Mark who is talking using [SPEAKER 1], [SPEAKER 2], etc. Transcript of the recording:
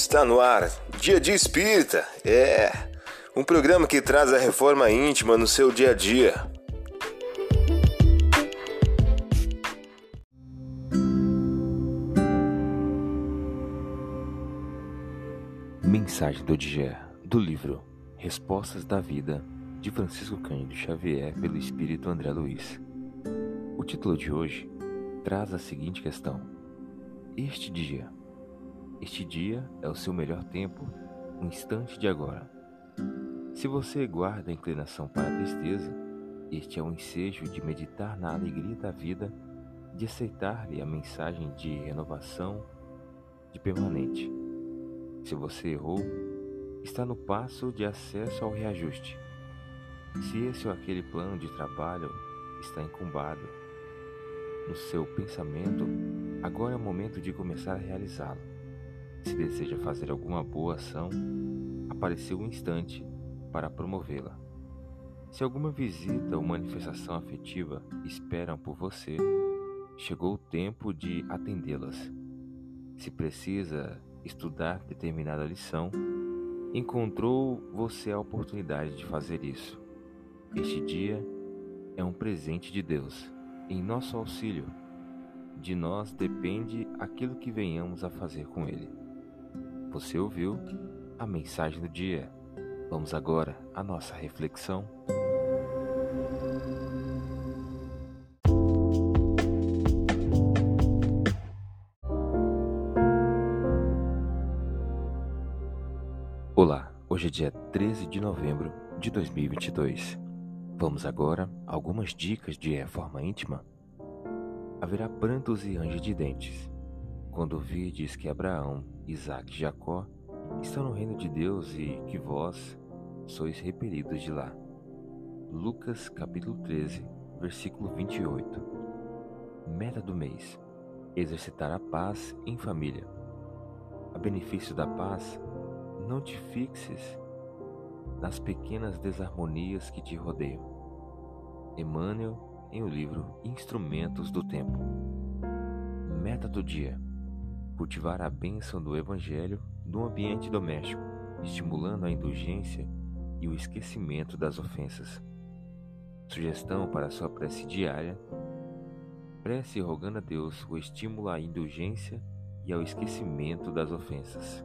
[SPEAKER 1] Está no ar, Dia de Espírita. É um programa que traz a reforma íntima no seu dia a dia.
[SPEAKER 2] Mensagem do dia do livro Respostas da Vida de Francisco Cândido Xavier pelo Espírito André Luiz. O título de hoje traz a seguinte questão: Este dia este dia é o seu melhor tempo, o instante de agora. Se você guarda a inclinação para a tristeza, este é o ensejo de meditar na alegria da vida, de aceitar-lhe a mensagem de renovação, de permanente. Se você errou, está no passo de acesso ao reajuste. Se esse ou aquele plano de trabalho está incumbado no seu pensamento, agora é o momento de começar a realizá-lo. Se deseja fazer alguma boa ação, apareceu um instante para promovê-la. Se alguma visita ou manifestação afetiva esperam por você, chegou o tempo de atendê-las. Se precisa estudar determinada lição, encontrou você a oportunidade de fazer isso. Este dia é um presente de Deus em nosso auxílio. De nós depende aquilo que venhamos a fazer com ele. Você ouviu a mensagem do dia. Vamos agora à nossa reflexão. Olá, hoje é dia 13 de novembro de 2022. Vamos agora a algumas dicas de reforma íntima. Haverá prantos e range de dentes quando virdes que Abraão, Isaac e Jacó estão no reino de Deus e que vós sois repelidos de lá. Lucas capítulo 13, versículo 28. Meta do mês: exercitar a paz em família. A benefício da paz, não te fixes nas pequenas desarmonias que te rodeiam. Emmanuel, em o livro Instrumentos do Tempo. Meta do dia: cultivar a bênção do Evangelho no ambiente doméstico, estimulando a indulgência e o esquecimento das ofensas. Sugestão para sua prece diária: prece rogando a Deus o estímulo à indulgência e ao esquecimento das ofensas.